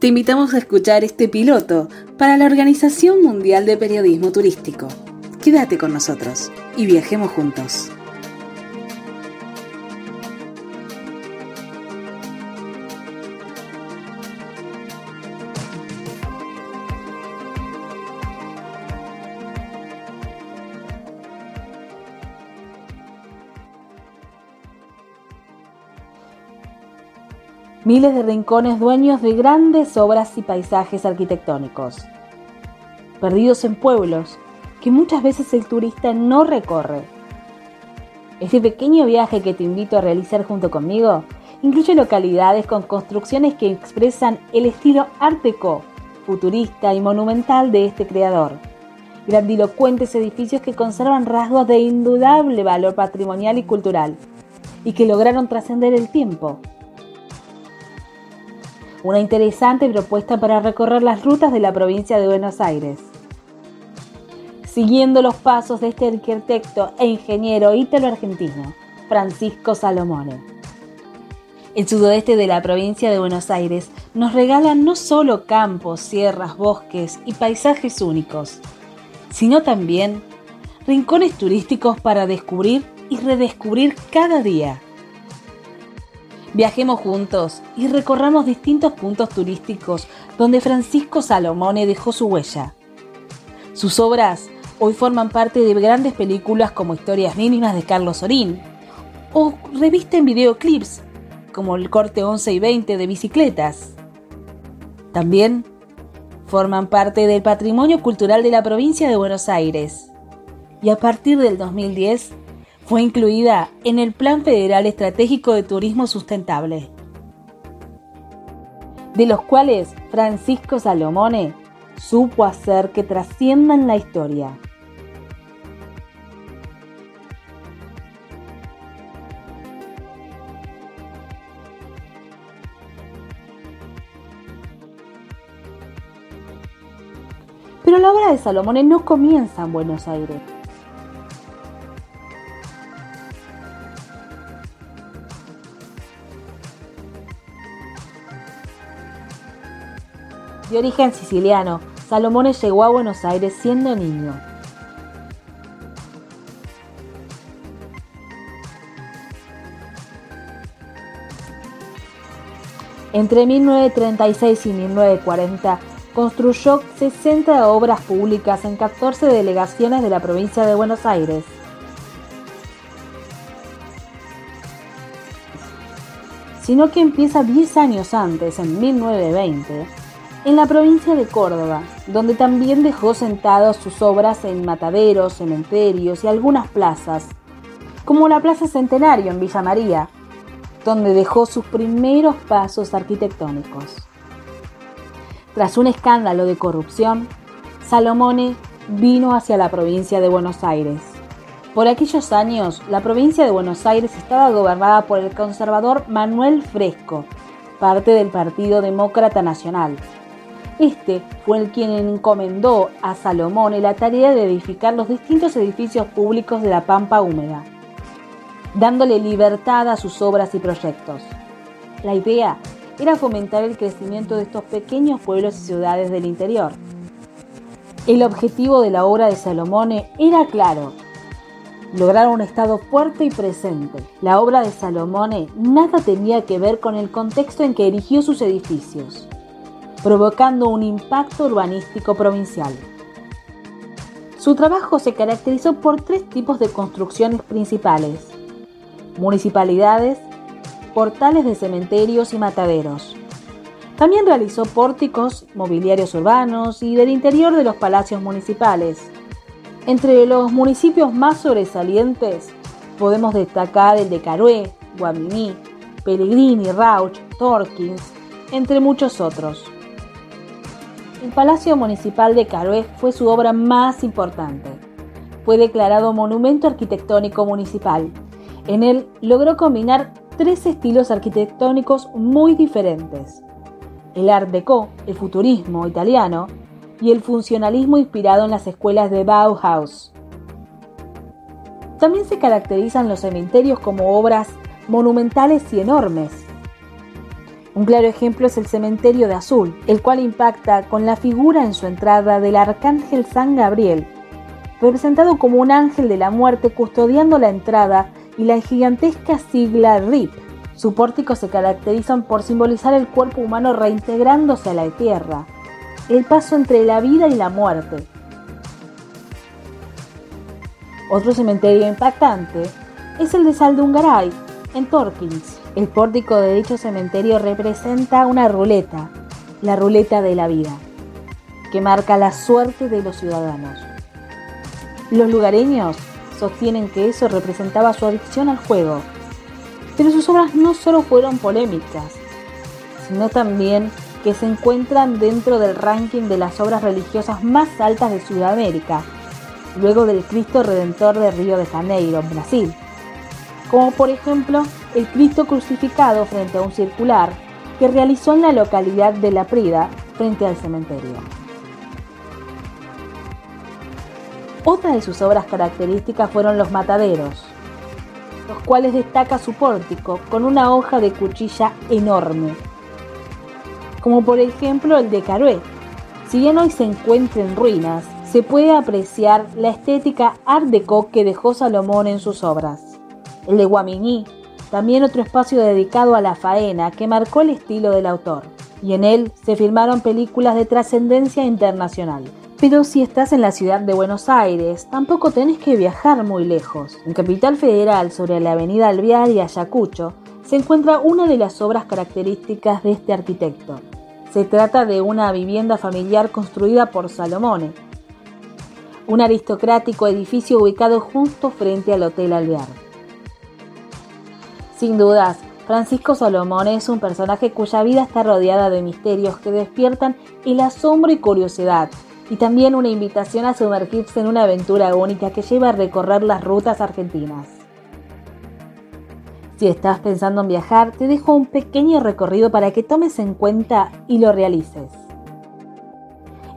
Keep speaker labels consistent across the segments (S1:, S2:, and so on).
S1: te invitamos a escuchar este piloto para la Organización Mundial de Periodismo Turístico. Quédate con nosotros y viajemos juntos.
S2: Miles de rincones dueños de grandes obras y paisajes arquitectónicos, perdidos en pueblos que muchas veces el turista no recorre. Este pequeño viaje que te invito a realizar junto conmigo incluye localidades con construcciones que expresan el estilo ártico, futurista y monumental de este creador. Grandilocuentes edificios que conservan rasgos de indudable valor patrimonial y cultural y que lograron trascender el tiempo una interesante propuesta para recorrer las rutas de la provincia de Buenos Aires. Siguiendo los pasos de este arquitecto e ingeniero ítalo-argentino, Francisco Salomone. El sudoeste de la provincia de Buenos Aires nos regala no solo campos, sierras, bosques y paisajes únicos, sino también rincones turísticos para descubrir y redescubrir cada día Viajemos juntos y recorramos distintos puntos turísticos donde Francisco Salomone dejó su huella. Sus obras hoy forman parte de grandes películas como Historias mínimas de Carlos Sorín o revisten videoclips como el corte 11 y 20 de bicicletas. También forman parte del patrimonio cultural de la provincia de Buenos Aires. Y a partir del 2010 fue incluida en el Plan Federal Estratégico de Turismo Sustentable, de los cuales Francisco Salomone supo hacer que trasciendan la historia. Pero la obra de Salomone no comienza en Buenos Aires. De origen siciliano, Salomone llegó a Buenos Aires siendo niño. Entre 1936 y 1940 construyó 60 obras públicas en 14 delegaciones de la provincia de Buenos Aires. Sino que empieza 10 años antes, en 1920, en la provincia de Córdoba, donde también dejó sentadas sus obras en mataderos, cementerios y algunas plazas, como la Plaza Centenario en Villa María, donde dejó sus primeros pasos arquitectónicos. Tras un escándalo de corrupción, Salomone vino hacia la provincia de Buenos Aires. Por aquellos años, la provincia de Buenos Aires estaba gobernada por el conservador Manuel Fresco, parte del Partido Demócrata Nacional, este fue el quien encomendó a Salomón la tarea de edificar los distintos edificios públicos de la Pampa Húmeda, dándole libertad a sus obras y proyectos. La idea era fomentar el crecimiento de estos pequeños pueblos y ciudades del interior. El objetivo de la obra de Salomone era claro, lograr un Estado fuerte y presente. La obra de Salomone nada tenía que ver con el contexto en que erigió sus edificios provocando un impacto urbanístico provincial. Su trabajo se caracterizó por tres tipos de construcciones principales. Municipalidades, portales de cementerios y mataderos. También realizó pórticos, mobiliarios urbanos y del interior de los palacios municipales. Entre los municipios más sobresalientes podemos destacar el de Carué, Guaminí, Pellegrini, Rauch, Torkins, entre muchos otros. El Palacio Municipal de Carué fue su obra más importante. Fue declarado Monumento Arquitectónico Municipal. En él logró combinar tres estilos arquitectónicos muy diferentes. El Art Deco, el futurismo italiano, y el funcionalismo inspirado en las escuelas de Bauhaus. También se caracterizan los cementerios como obras monumentales y enormes. Un claro ejemplo es el cementerio de Azul, el cual impacta con la figura en su entrada del arcángel San Gabriel, representado como un ángel de la muerte custodiando la entrada y la gigantesca sigla RIP. Su pórtico se caracterizan por simbolizar el cuerpo humano reintegrándose a la tierra, el paso entre la vida y la muerte. Otro cementerio impactante es el de Saldungaray, en Torkins. El pórtico de dicho cementerio representa una ruleta, la ruleta de la vida, que marca la suerte de los ciudadanos. Los lugareños sostienen que eso representaba su adicción al juego, pero sus obras no solo fueron polémicas, sino también que se encuentran dentro del ranking de las obras religiosas más altas de Sudamérica, luego del Cristo Redentor de Río de Janeiro, Brasil, como por ejemplo el Cristo crucificado frente a un circular que realizó en la localidad de La Prida, frente al cementerio. Otra de sus obras características fueron los mataderos, los cuales destaca su pórtico con una hoja de cuchilla enorme, como por ejemplo el de Carué. Si bien hoy se encuentra en ruinas, se puede apreciar la estética art déco que dejó Salomón en sus obras. El de Guamini, también otro espacio dedicado a la faena que marcó el estilo del autor, y en él se filmaron películas de trascendencia internacional. Pero si estás en la ciudad de Buenos Aires, tampoco tenés que viajar muy lejos. En Capital Federal, sobre la avenida Alvear y Ayacucho, se encuentra una de las obras características de este arquitecto. Se trata de una vivienda familiar construida por Salomone, un aristocrático edificio ubicado justo frente al Hotel Alvear. Sin dudas, Francisco Salomone es un personaje cuya vida está rodeada de misterios que despiertan el asombro y curiosidad, y también una invitación a sumergirse en una aventura única que lleva a recorrer las rutas argentinas. Si estás pensando en viajar, te dejo un pequeño recorrido para que tomes en cuenta y lo realices.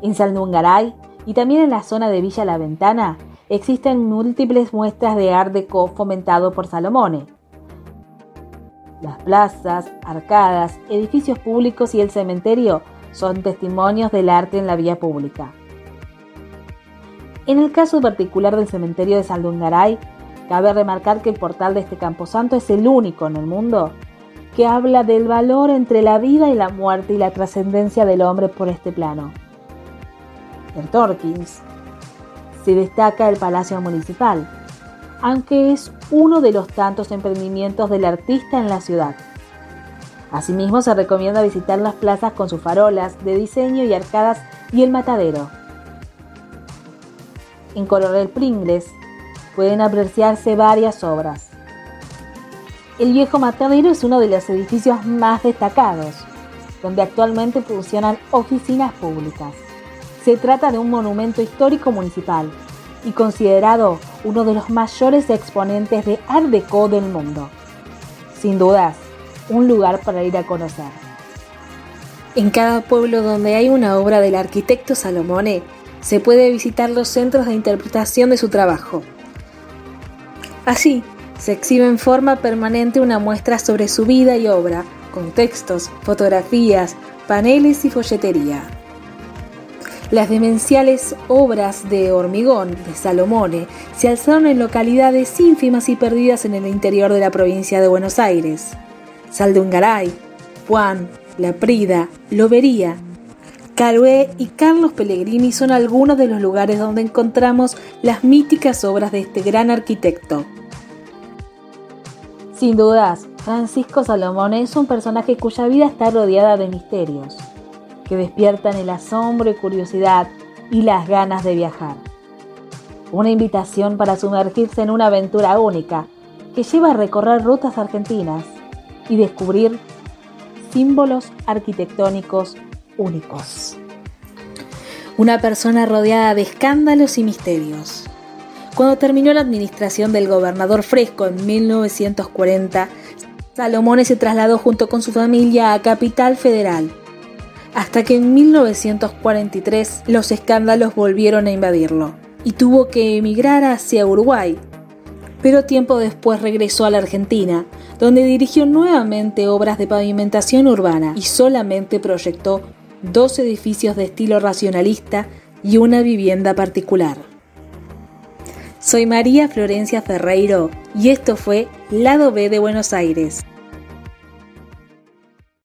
S2: En Saldungaray y también en la zona de Villa La Ventana existen múltiples muestras de Art Deco fomentado por Salomone. Las plazas, arcadas, edificios públicos y el cementerio son testimonios del arte en la vía pública. En el caso particular del cementerio de Saldungaray, cabe remarcar que el portal de este camposanto es el único en el mundo que habla del valor entre la vida y la muerte y la trascendencia del hombre por este plano. En Torkins se destaca el Palacio Municipal, aunque es uno de los tantos emprendimientos del artista en la ciudad. Asimismo, se recomienda visitar las plazas con sus farolas de diseño y arcadas y el matadero, en Coronel Pringles pueden apreciarse varias obras. El viejo matadero es uno de los edificios más destacados, donde actualmente funcionan oficinas públicas. Se trata de un monumento histórico municipal y considerado uno de los mayores exponentes de Art Deco del mundo. Sin dudas, un lugar para ir a conocer.
S1: En cada pueblo donde hay una obra del arquitecto Salomone, se puede visitar los centros de interpretación de su trabajo. Así, se exhibe en forma permanente una muestra sobre su vida y obra, con textos, fotografías, paneles y folletería. Las demenciales obras de hormigón de Salomone se alzaron en localidades ínfimas y perdidas en el interior de la provincia de Buenos Aires. Saldungaray, Juan, La Prida, Lobería, Carué y Carlos Pellegrini son algunos de los lugares donde encontramos las míticas obras de este gran arquitecto.
S2: Sin dudas, Francisco Salomón es un personaje cuya vida está rodeada de misterios, que despiertan el asombro y curiosidad y las ganas de viajar. Una invitación para sumergirse en una aventura única que lleva a recorrer rutas argentinas y descubrir símbolos arquitectónicos únicos. Una persona rodeada de escándalos y misterios. Cuando terminó la administración del gobernador Fresco en 1940, Salomone se trasladó junto con su familia a Capital Federal, hasta que en 1943 los escándalos volvieron a invadirlo y tuvo que emigrar hacia Uruguay. Pero tiempo después regresó a la Argentina,
S1: donde dirigió nuevamente obras de pavimentación urbana y solamente proyectó dos edificios de estilo racionalista y una vivienda particular. Soy María Florencia Ferreiro y esto fue Lado B de Buenos Aires.